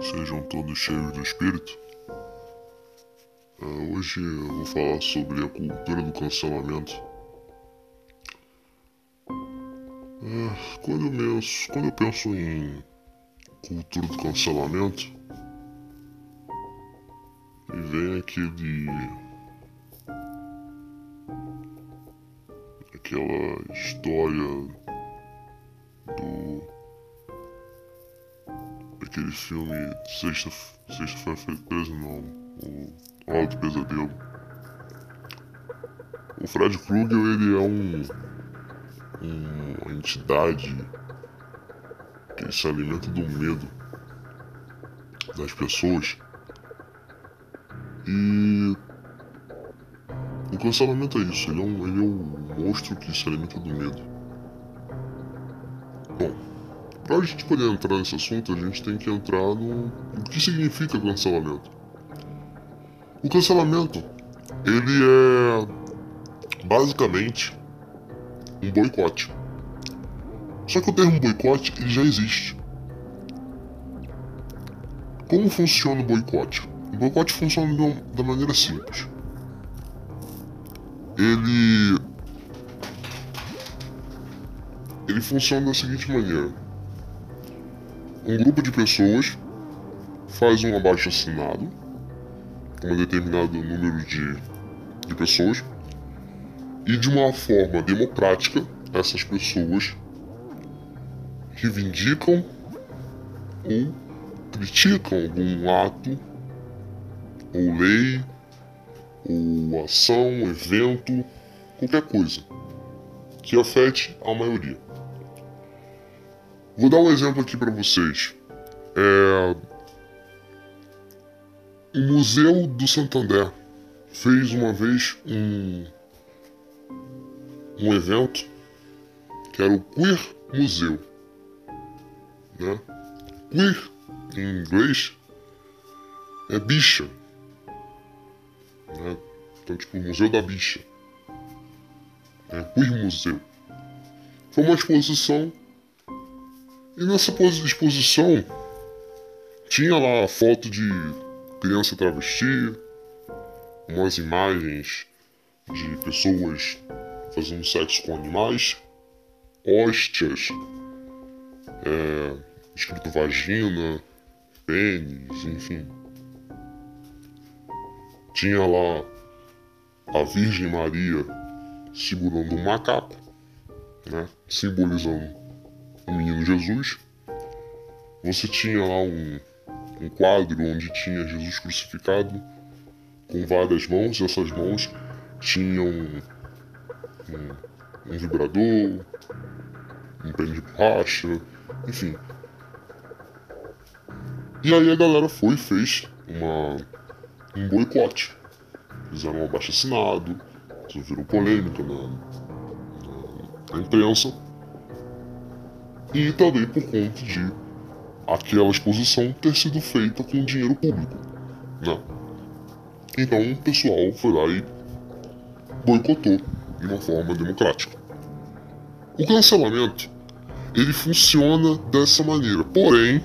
Sejam todos cheios do espírito. Uh, hoje eu vou falar sobre a cultura do cancelamento. Uh, quando, eu penso, quando eu penso em cultura do cancelamento, me vem aquele. aquela história filme Sexta, Sexta foi preso não, o Alto Pesadelo. O Fred Krueger ele é um, um uma entidade que se alimenta do medo das pessoas e o cancelamento é isso, ele é um, ele é um monstro que se alimenta do medo. Bom, para a gente poder entrar nesse assunto, a gente tem que entrar no, no que significa cancelamento. O cancelamento, ele é basicamente um boicote. Só que o termo boicote ele já existe. Como funciona o boicote? O boicote funciona da maneira simples. Ele ele funciona da seguinte maneira um grupo de pessoas faz um abaixo assinado com um determinado número de, de pessoas e de uma forma democrática essas pessoas reivindicam ou criticam algum ato ou lei ou ação, evento, qualquer coisa que afete a maioria. Vou dar um exemplo aqui para vocês. É... O Museu do Santander fez uma vez um, um evento que era o Queer Museu. Né? Queer, em inglês, é bicha. Né? Então, tipo, Museu da Bicha. É, Queer Museu. Foi uma exposição e nessa exposição tinha lá foto de criança travesti, umas imagens de pessoas fazendo sexo com animais, hóstias, é, escrito vagina, pênis, enfim. Tinha lá a Virgem Maria segurando um macaco, né, simbolizando o menino Jesus. Você tinha lá um, um quadro onde tinha Jesus crucificado com várias mãos, essas mãos tinham um, um, vibrador, um pé de borracha, enfim. E aí a galera foi e fez uma, um boicote. Fizeram um abaixo assinado, isso virou polêmica na, na, na imprensa e também por conta de aquela exposição ter sido feita com dinheiro público, né? Então o pessoal foi lá e boicotou de uma forma democrática. O cancelamento ele funciona dessa maneira, porém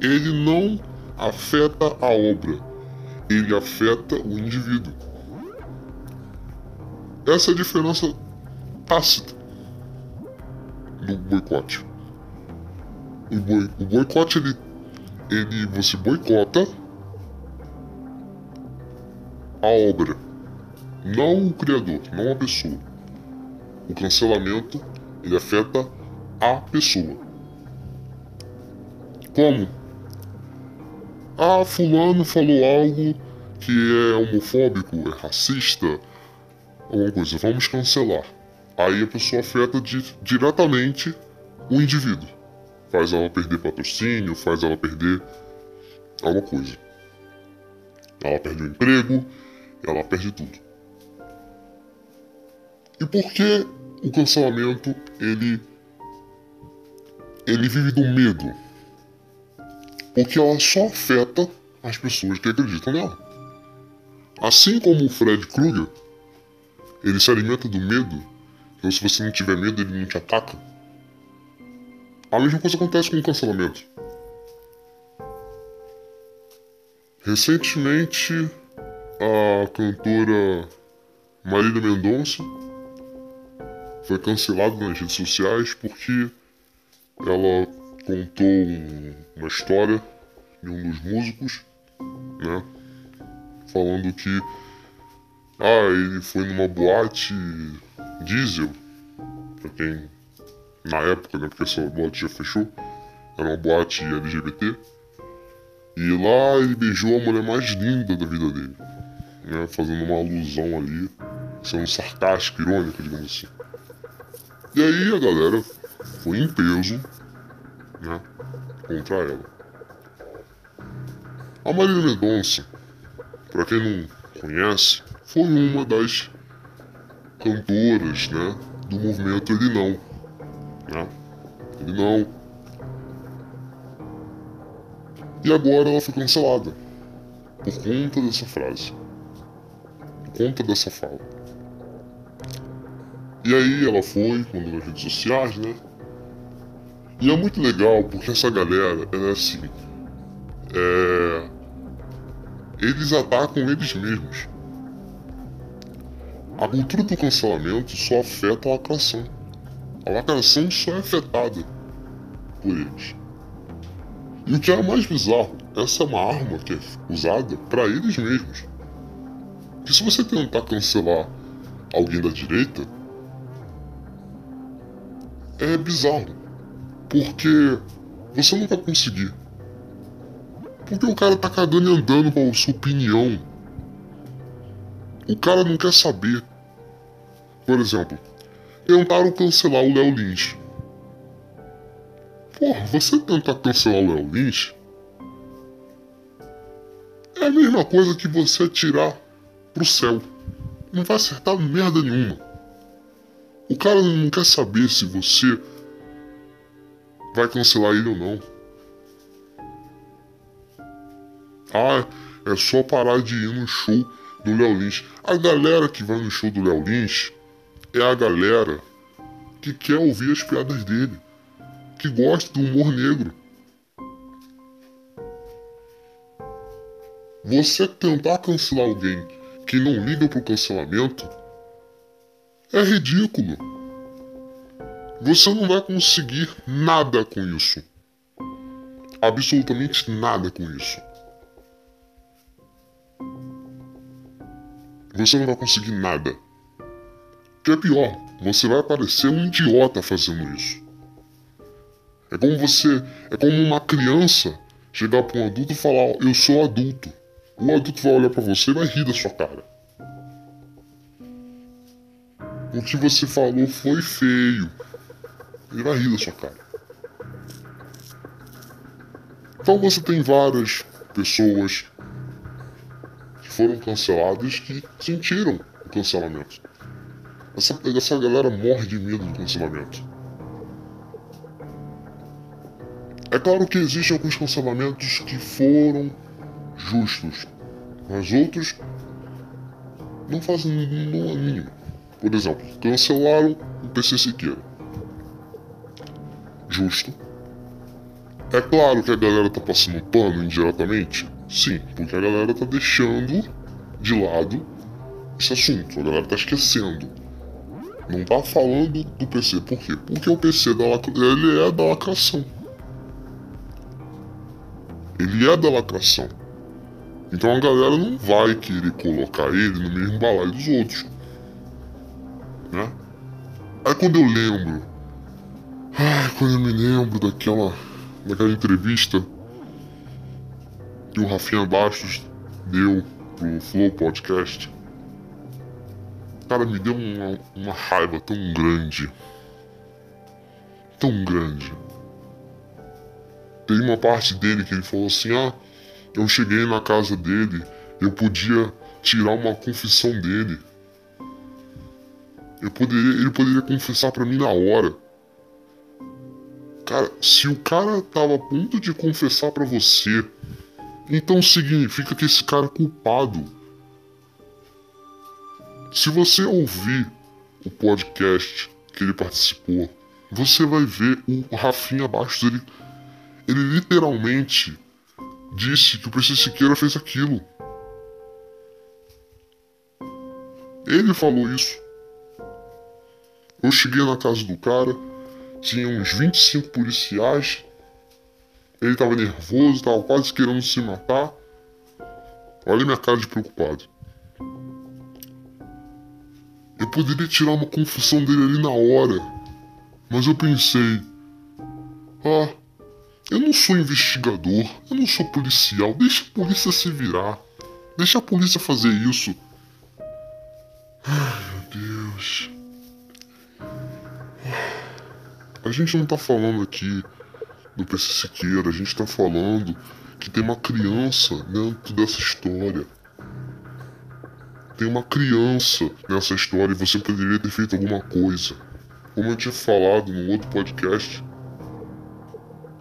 ele não afeta a obra, ele afeta o indivíduo. Essa é a diferença tácita do boicote. O, boi, o boicote, ele, ele. Você boicota a obra, não o criador, não a pessoa. O cancelamento, ele afeta a pessoa. Como? Ah, fulano falou algo que é homofóbico, é racista, alguma coisa, vamos cancelar. Aí a pessoa afeta di diretamente o indivíduo. Faz ela perder patrocínio, faz ela perder alguma coisa. Ela perde o emprego, ela perde tudo. E por que o cancelamento ele ele vive do medo? Porque ela só afeta as pessoas que acreditam nela. Assim como o Fred Krueger, ele se alimenta do medo então, se você não tiver medo, ele não te ataca. A mesma coisa acontece com o cancelamento. Recentemente, a cantora Marília Mendonça foi cancelada nas redes sociais porque ela contou uma história de um dos músicos, né? Falando que ah, ele foi numa boate diesel, pra quem na época, né? Porque essa boate já fechou, era uma boate LGBT. E lá ele beijou a mulher mais linda da vida dele, né? Fazendo uma alusão ali, sendo sarcástico, irônico, digamos assim. E aí a galera foi em peso, né? Contra ela. A Marília Mendonça, para quem não conhece, foi uma das cantoras, né? Do movimento Ele Não, né? Ele Não. E agora ela foi cancelada por conta dessa frase, por conta dessa fala. E aí ela foi, quando nas redes sociais, né? E é muito legal porque essa galera, ela é assim. É... Eles atacam eles mesmos. A cultura do cancelamento só afeta a lacração. A lacração só é afetada por eles. E o que é mais bizarro, essa é uma arma que é usada para eles mesmos. Que se você tentar cancelar alguém da direita, é bizarro. Porque você não vai conseguir. Porque o cara tá cagando e andando com a sua opinião. O cara não quer saber. Por exemplo, tentaram cancelar o Léo Lins. Porra, você tentar cancelar o Léo Lins é a mesma coisa que você tirar pro céu. Não vai acertar merda nenhuma. O cara não quer saber se você vai cancelar ele ou não. Ah, é só parar de ir no show do Léo Lins. A galera que vai no show do Léo Lins é a galera que quer ouvir as piadas dele, que gosta do humor negro. Você tentar cancelar alguém que não liga pro cancelamento é ridículo. Você não vai conseguir nada com isso. Absolutamente nada com isso. Você não vai conseguir nada. Que é pior, você vai parecer um idiota fazendo isso. É como você. É como uma criança chegar para um adulto e falar: Eu sou adulto. O adulto vai olhar para você e vai rir da sua cara. O que você falou foi feio. Ele vai rir da sua cara. Então você tem várias pessoas que foram canceladas que sentiram o cancelamento. Essa, essa galera morre de medo do cancelamento. É claro que existem alguns cancelamentos que foram justos, mas outros não fazem no mínimo. Por exemplo, cancelaram o PC Siqueira. Justo. É claro que a galera tá passando pano indiretamente? Sim, porque a galera tá deixando de lado esse assunto, a galera tá esquecendo. Não tá falando do PC, por quê? Porque o PC da ele é da lacração. Ele é da lacração. Então a galera não vai querer colocar ele no mesmo balaio dos outros né? Aí quando eu lembro, ai, quando eu me lembro daquela, daquela entrevista que o Rafinha Bastos deu pro Flow Podcast, cara, me deu uma, uma raiva tão grande, tão grande. Tem uma parte dele que ele falou assim, ah, eu cheguei na casa dele, eu podia tirar uma confissão dele. Eu poderia, ele poderia confessar para mim na hora. Cara, se o cara tava a ponto de confessar para você, então significa que esse cara é culpado. Se você ouvir o podcast que ele participou, você vai ver o Rafinha Bastos, ele, ele literalmente disse que o PC Siqueira fez aquilo. Ele falou isso. Eu cheguei na casa do cara, tinha uns 25 policiais. Ele tava nervoso, tava quase querendo se matar. Olha minha cara de preocupado. Poderia tirar uma confusão dele ali na hora, mas eu pensei: ah, eu não sou investigador, eu não sou policial, deixa a polícia se virar, deixa a polícia fazer isso. Ai meu Deus. A gente não tá falando aqui do PC Siqueira, a gente tá falando que tem uma criança dentro dessa história tem uma criança nessa história e você poderia ter feito alguma coisa. Como eu tinha falado no outro podcast,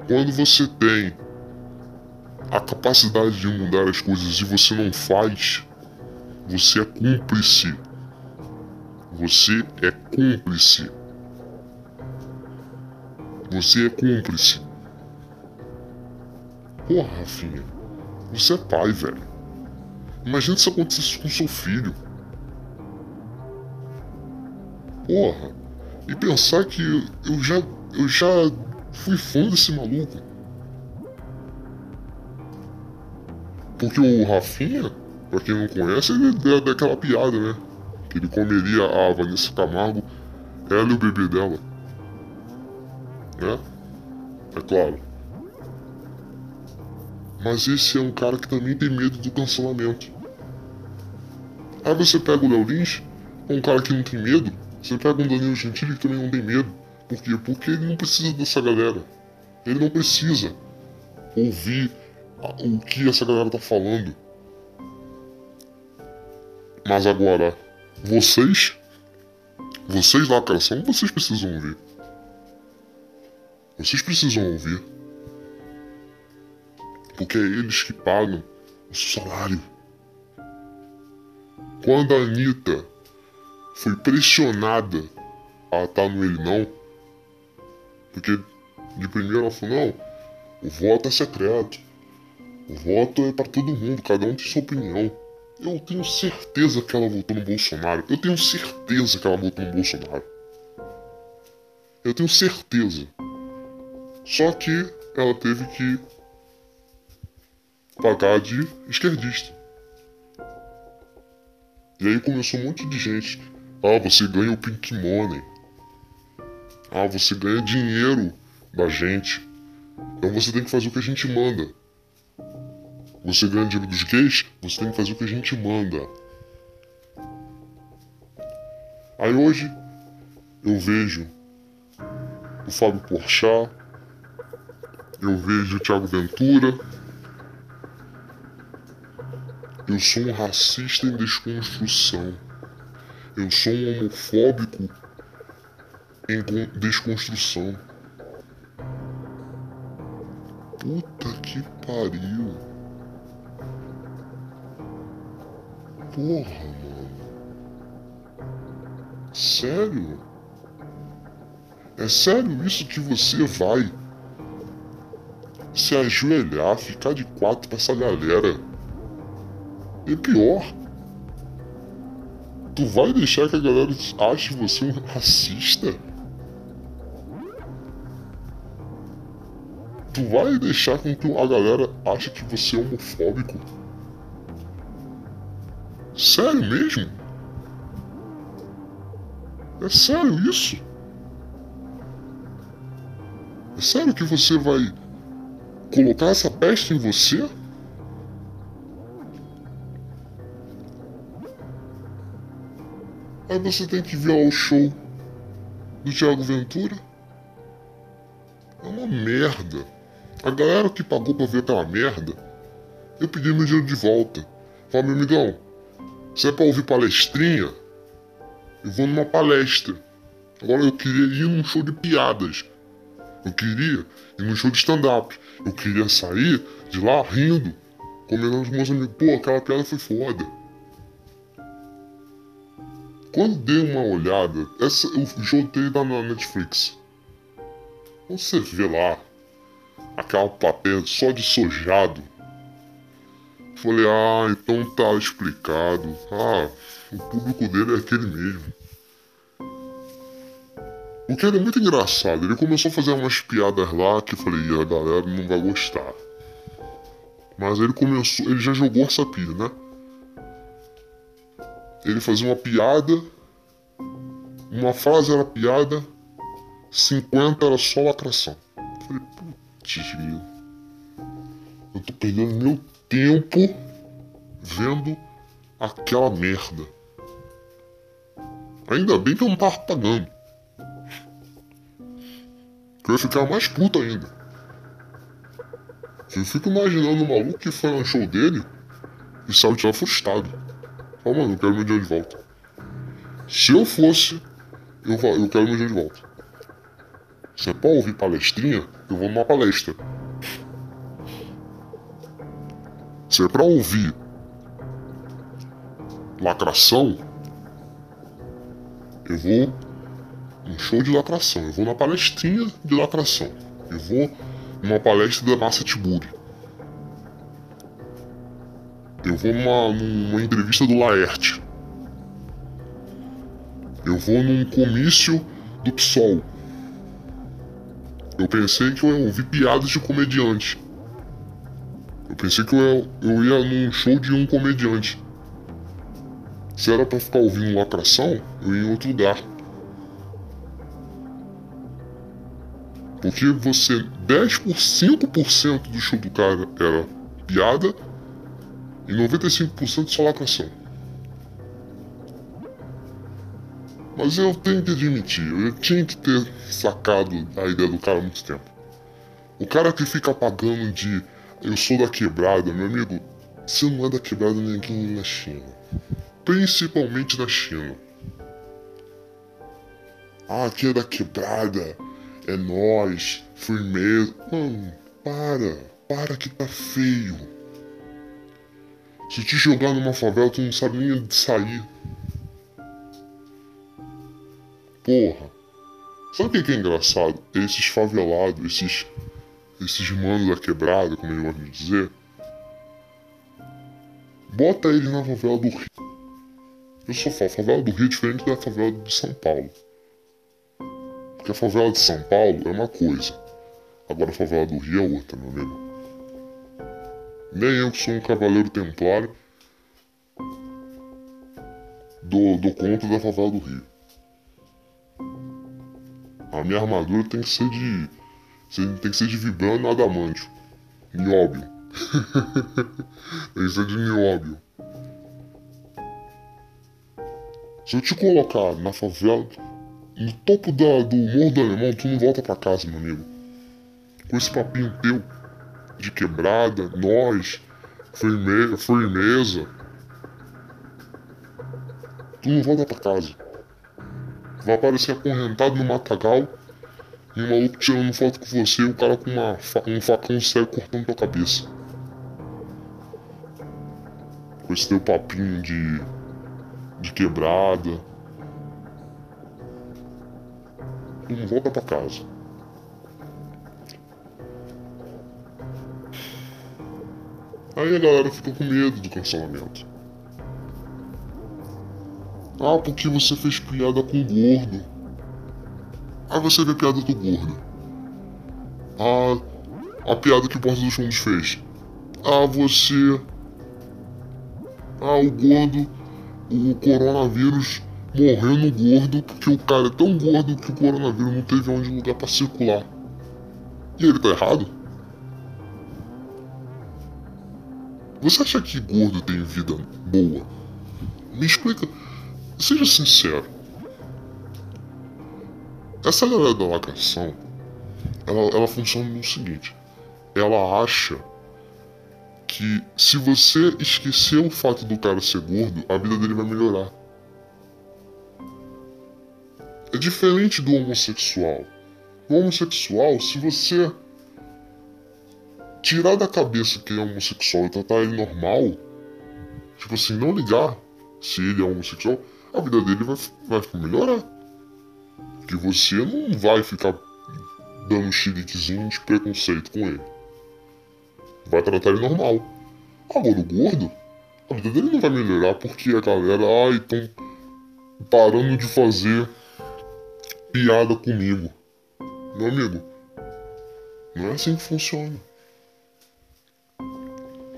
quando você tem a capacidade de mudar as coisas e você não faz, você é cúmplice. Você é cúmplice. Você é cúmplice. Porra, Rafinha. Você é pai, velho. Imagina se acontecesse com seu filho. Porra. E pensar que eu já, eu já fui fã desse maluco. Porque o Rafinha, pra quem não conhece, ele é daquela piada, né? Que ele comeria a Vanessa Camargo, ela e o bebê dela. Né? É claro. Mas esse é um cara que também tem medo do cancelamento. Aí você pega o Léo Lins, um cara que não tem medo. Você pega um Danilo Gentili que também não tem medo. Por quê? Porque ele não precisa dessa galera. Ele não precisa ouvir o que essa galera tá falando. Mas agora, vocês, vocês cara, são vocês precisam ouvir. Vocês precisam ouvir. Porque é eles que pagam o salário. Quando a Anitta foi pressionada a estar no Ele Não, porque de primeiro ela falou, não, o voto é secreto. O voto é para todo mundo, cada um tem sua opinião. Eu tenho certeza que ela votou no Bolsonaro. Eu tenho certeza que ela votou no Bolsonaro. Eu tenho certeza. Só que ela teve que pagar de esquerdista. E aí começou um monte de gente. Ah, você ganha o Pink Money. Ah, você ganha dinheiro da gente. Então você tem que fazer o que a gente manda. Você ganha dinheiro dos gays, você tem que fazer o que a gente manda. Aí hoje eu vejo o Fábio Porchat, eu vejo o Thiago Ventura, eu sou um racista em desconstrução. Eu sou um homofóbico em desconstrução. Puta que pariu. Porra, mano. Sério? É sério isso que você vai se ajoelhar, ficar de quatro pra essa galera? E pior, tu vai deixar que a galera ache você um racista? Tu vai deixar com que a galera ache que você é homofóbico? Sério mesmo? É sério isso? É sério que você vai colocar essa peste em você? Aí você tem que ver o show do Thiago Ventura. É uma merda. A galera que pagou pra ver aquela merda, eu pedi meu dinheiro de volta. Fala, meu amigão, se é pra ouvir palestrinha, eu vou numa palestra. Agora eu queria ir num show de piadas. Eu queria ir num show de stand-up. Eu queria sair de lá rindo, comendo os meus amigos. Pô, aquela piada foi foda. Quando dei uma olhada, essa, eu joguei na Netflix. Você vê lá aquela plateia só de sojado, Falei, ah, então tá explicado. Ah, o público dele é aquele mesmo. O que era muito engraçado, ele começou a fazer umas piadas lá que eu falei, a galera não vai gostar. Mas ele começou, ele já jogou essa pilha, né? Ele fazia uma piada, uma frase era piada, 50 era só lacração. Eu falei, putz, eu tô perdendo meu tempo vendo aquela merda. Ainda bem que eu não tava pagando. Que eu ia ficar mais puto ainda. Eu fico imaginando o maluco que foi no show dele e saiu de lá frustrado. Fala, mano, eu quero meu dinheiro de volta. Se eu fosse, eu, eu quero meu dinheiro de volta. Se é pra ouvir palestrinha, eu vou numa palestra. Se é pra ouvir lacração, eu vou um show de lacração, eu vou na palestrinha de lacração, eu vou numa palestra da Massa Tiburi, eu vou numa, numa entrevista do Laerte, eu vou num comício do PSOL. Eu pensei que eu ia ouvir piadas de comediante. Eu pensei que eu ia, eu ia num show de um comediante. Se era pra ficar ouvindo lacração, eu ia em outro lugar. Porque você, 10 por 5% do show do cara era piada e 95% só lacração. Mas eu tenho que admitir, eu tinha que ter sacado a ideia do cara há muito tempo. O cara que fica pagando de eu sou da quebrada, meu amigo. Você não é da quebrada ninguém na China. Principalmente na China. Ah, aqui é da quebrada. É nós. Firmeza. Mano, para. Para que tá feio. Se te jogar numa favela, tu não sabe nem de sair. Porra. Sabe o que é engraçado? Esses favelados, esses esses manos da quebrada, como eu gosto de dizer, bota eles na favela do Rio. Eu só falo, a favela do Rio é diferente da favela de São Paulo. Porque a favela de São Paulo é uma coisa, agora a favela do Rio é outra, meu amigo. Nem eu que sou um cavaleiro templário dou, dou conta da favela do Rio. A minha armadura tem que ser de tem que ser de vibrano adamantio. Nióbio. tem que ser de nióbio. Se eu te colocar na favela, no topo da, do morro do alemão, tu não volta pra casa, meu amigo. Com esse papinho teu de quebrada, nós, firme, firmeza. Tu não volta pra casa. Vai aparecer acorrentado no matagal um maluco tirando foto com você e o cara com uma, um facão cego cortando tua cabeça. Com esse teu papinho de. de quebrada. Tu não volta pra casa. Aí a galera fica com medo do cancelamento. Ah, porque você fez piada com o gordo. Aí você vê a piada do gordo. A, a piada que o Porta dos Fundos fez. Ah, você. Ah, o gordo. O coronavírus morreu no gordo porque o cara é tão gordo que o coronavírus não teve onde lugar para circular. E ele tá errado? Você acha que gordo tem vida boa? Me explica. Seja sincero. Essa galera da lacração, ela, ela funciona no seguinte: ela acha que se você esquecer o fato do cara ser gordo, a vida dele vai melhorar. É diferente do homossexual. O homossexual, se você tirar da cabeça que é homossexual e tratar ele normal, tipo assim, não ligar se ele é homossexual, a vida dele vai, vai melhorar que você não vai ficar dando xiliquezinho de preconceito com ele. Vai tratar ele normal. Agora o gordo, a vida dele não vai melhorar porque a galera, ai, estão parando de fazer piada comigo. Meu amigo, não é assim que funciona.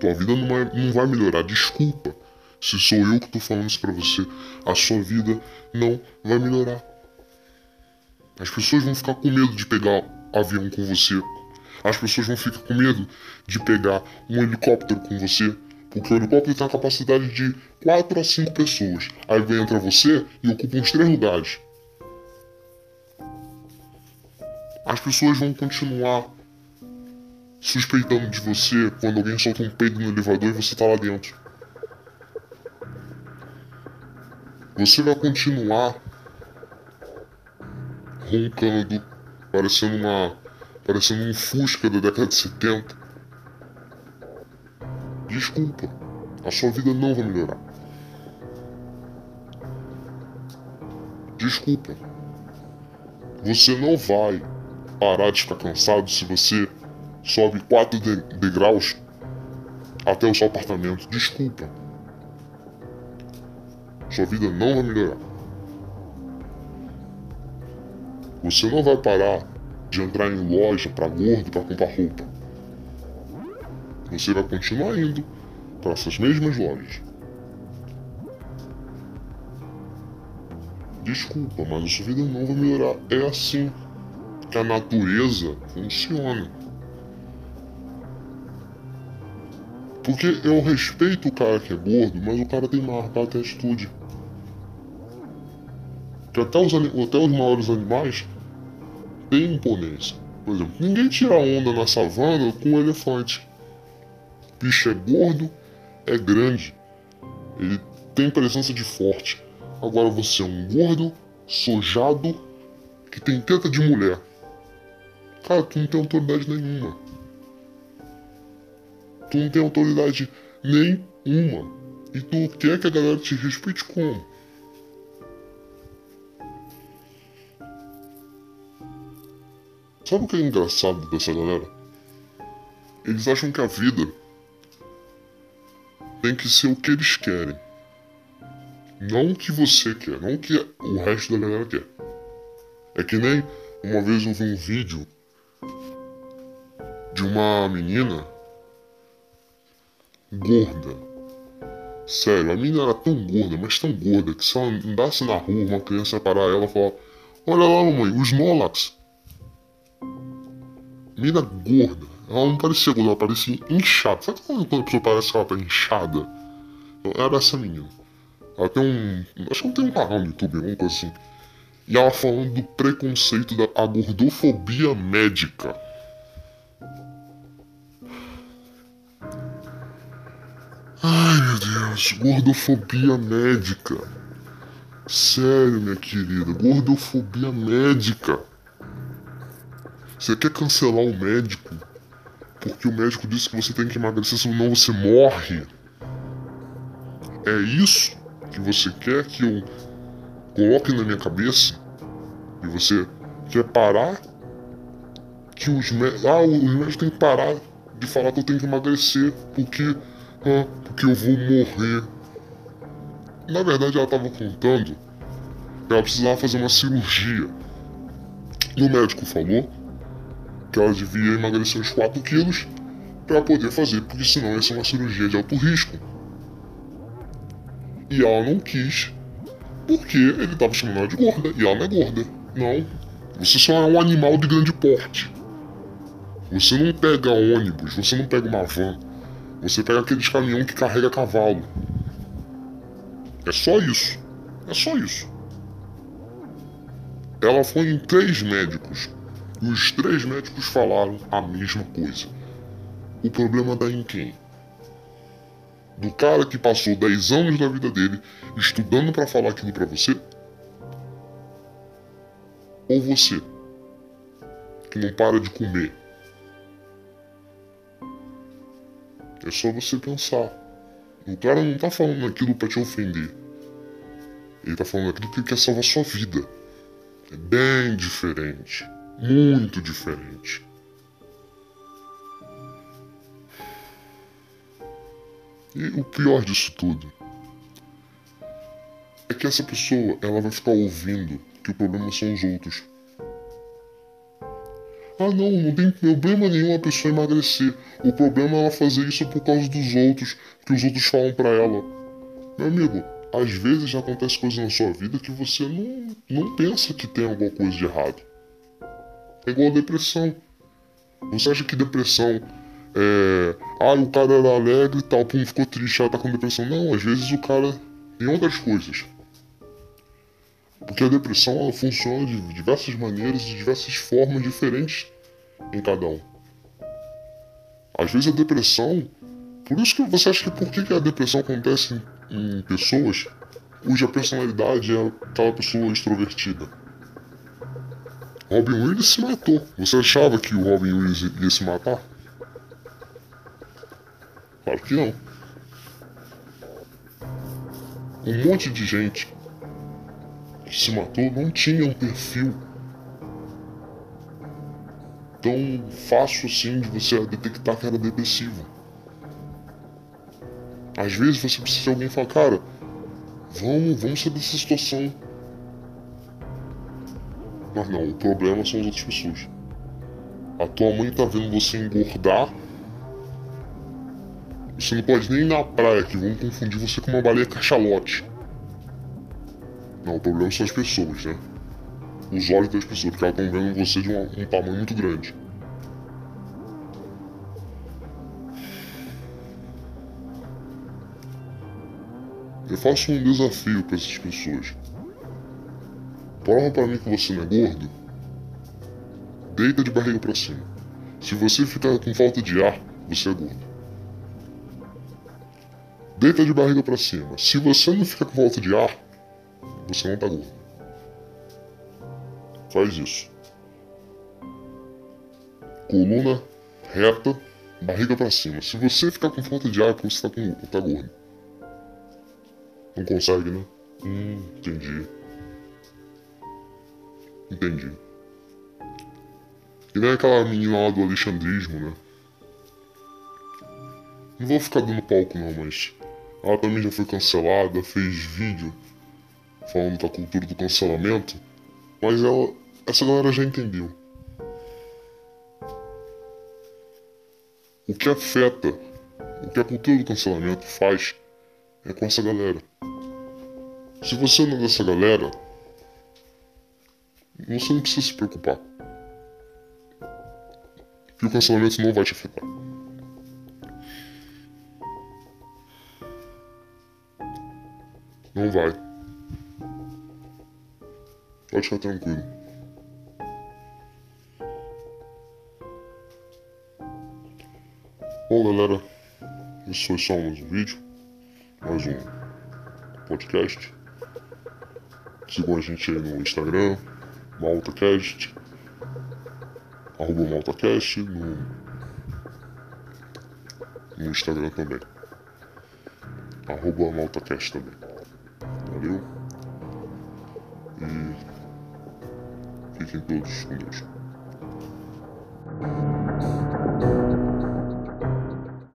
Tua vida não vai, não vai melhorar, desculpa. Se sou eu que tô falando isso pra você, a sua vida não vai melhorar. As pessoas vão ficar com medo de pegar avião com você. As pessoas vão ficar com medo de pegar um helicóptero com você. Porque o helicóptero tem a capacidade de 4 a 5 pessoas. Aí vem entra você e ocupa uns 3 lugares. As pessoas vão continuar suspeitando de você quando alguém solta um peido no elevador e você tá lá dentro. Você vai continuar roncando, parecendo uma. parecendo um Fusca da década de 70. Desculpa, a sua vida não vai melhorar. Desculpa. Você não vai parar de ficar cansado se você sobe quatro de degraus até o seu apartamento. Desculpa. Sua vida não vai melhorar. Você não vai parar de entrar em loja para gordo para comprar roupa. Você vai continuar indo para essas mesmas lojas. Desculpa, mas a sua vida não vai melhorar. É assim que a natureza funciona. Porque eu respeito o cara que é gordo, mas o cara tem marca atitude. Que até os, até os maiores animais têm imponência. Por exemplo, ninguém tira onda na savana com um elefante. O bicho é gordo, é grande, ele tem presença de forte. Agora você é um gordo, sojado, que tem teta de mulher. Cara, tu não tem autoridade nenhuma. Tu não tem autoridade nenhuma. E tu quer que a galera te respeite como? Sabe o que é engraçado dessa galera? Eles acham que a vida tem que ser o que eles querem. Não o que você quer, não o que o resto da galera quer. É que nem uma vez eu vi um vídeo de uma menina gorda. Sério, a menina era tão gorda, mas tão gorda, que se ela andasse na rua, uma criança ia parar ela e falar: Olha lá, mamãe, os Nolax. Menina gorda. Ela não parecia gorda, ela parecia inchada. Sabe quando a pessoa parece que ela tá inchada? Então, era essa menina. Ela tem um. Acho que não tem um canal no YouTube, alguma coisa assim. E ela falando do preconceito da gordofobia médica. Ai meu Deus, gordofobia médica. Sério, minha querida, gordofobia médica. Você quer cancelar o médico porque o médico disse que você tem que emagrecer, senão você morre? É isso que você quer que eu coloque na minha cabeça? E você quer parar? Que os médicos. Ah, os médicos têm que parar de falar que eu tenho que emagrecer porque ah, porque eu vou morrer. Na verdade, ela estava contando que ela precisava fazer uma cirurgia. E o médico falou que ela devia emagrecer uns 4 quilos para poder fazer, porque senão ia ser uma cirurgia de alto risco. E ela não quis, porque ele estava chamando ela de gorda, e ela não é gorda. Não, você só é um animal de grande porte. Você não pega ônibus, você não pega uma van, você pega aqueles caminhão que carrega cavalo. É só isso. É só isso. Ela foi em três médicos. E os três médicos falaram a mesma coisa. O problema está em quem? Do cara que passou 10 anos da vida dele estudando para falar aquilo para você? Ou você, que não para de comer É só você pensar. O cara não tá falando aquilo para te ofender. Ele tá falando aquilo que ele quer salvar sua vida. É bem diferente. Muito diferente. E o pior disso tudo é que essa pessoa ela vai ficar ouvindo que o problema são os outros. Ah não, não tem problema nenhum a pessoa emagrecer. O problema é ela fazer isso por causa dos outros, que os outros falam para ela. Meu amigo, às vezes acontece coisas na sua vida que você não, não pensa que tem alguma coisa de errado. É igual a depressão. Você acha que depressão é. Ah, o cara era alegre e tal, pum, ficou triste, ela tá com depressão. Não, às vezes o cara tem outras coisas. Porque a depressão ela funciona de diversas maneiras, de diversas formas diferentes em cada um. Às vezes a depressão. Por isso que você acha que por que a depressão acontece em, em pessoas cuja personalidade é aquela pessoa extrovertida? Robin Williams se matou. Você achava que o Robin Williams ia se matar? Claro que não. Um monte de gente que se matou não tinha um perfil tão fácil assim de você detectar que era depressivo. Às vezes você precisa de alguém falar, cara, vamos, vamos sair dessa situação. Mas não, o problema são as outras pessoas. A tua mãe tá vendo você engordar. Você não pode nem ir na praia, que vão confundir você com uma baleia cachalote. Não, o problema são as pessoas, né? Os olhos das pessoas, porque elas estão vendo você de um, um tamanho muito grande. Eu faço um desafio para essas pessoas. Prova para mim que você não é gordo. Deita de barriga para cima. Se você ficar com falta de ar, você é gordo. Deita de barriga para cima. Se você não ficar com falta de ar, você não tá gordo. Faz isso. Coluna reta, barriga para cima. Se você ficar com falta de ar, você tá, com, tá gordo. Não consegue, né? Hum, entendi. Entendi. E nem aquela menina lá do alexandrismo, né? Não vou ficar dando palco não, mas ela também já foi cancelada, fez vídeo falando da cultura do cancelamento, mas ela, essa galera já entendeu. O que afeta, o que a cultura do cancelamento faz é com essa galera. Se você não é dessa galera, você não precisa se preocupar. Que o cancelamento não vai te afetar. Não vai. Pode ficar tranquilo. Bom, galera, esse foi só mais um vídeo, mais um podcast. Sigam a gente aí no Instagram, MaltaCast, arroba MaltaCast, no, no Instagram também. Arroba MaltaCast também. Valeu? E fiquem todos com Deus.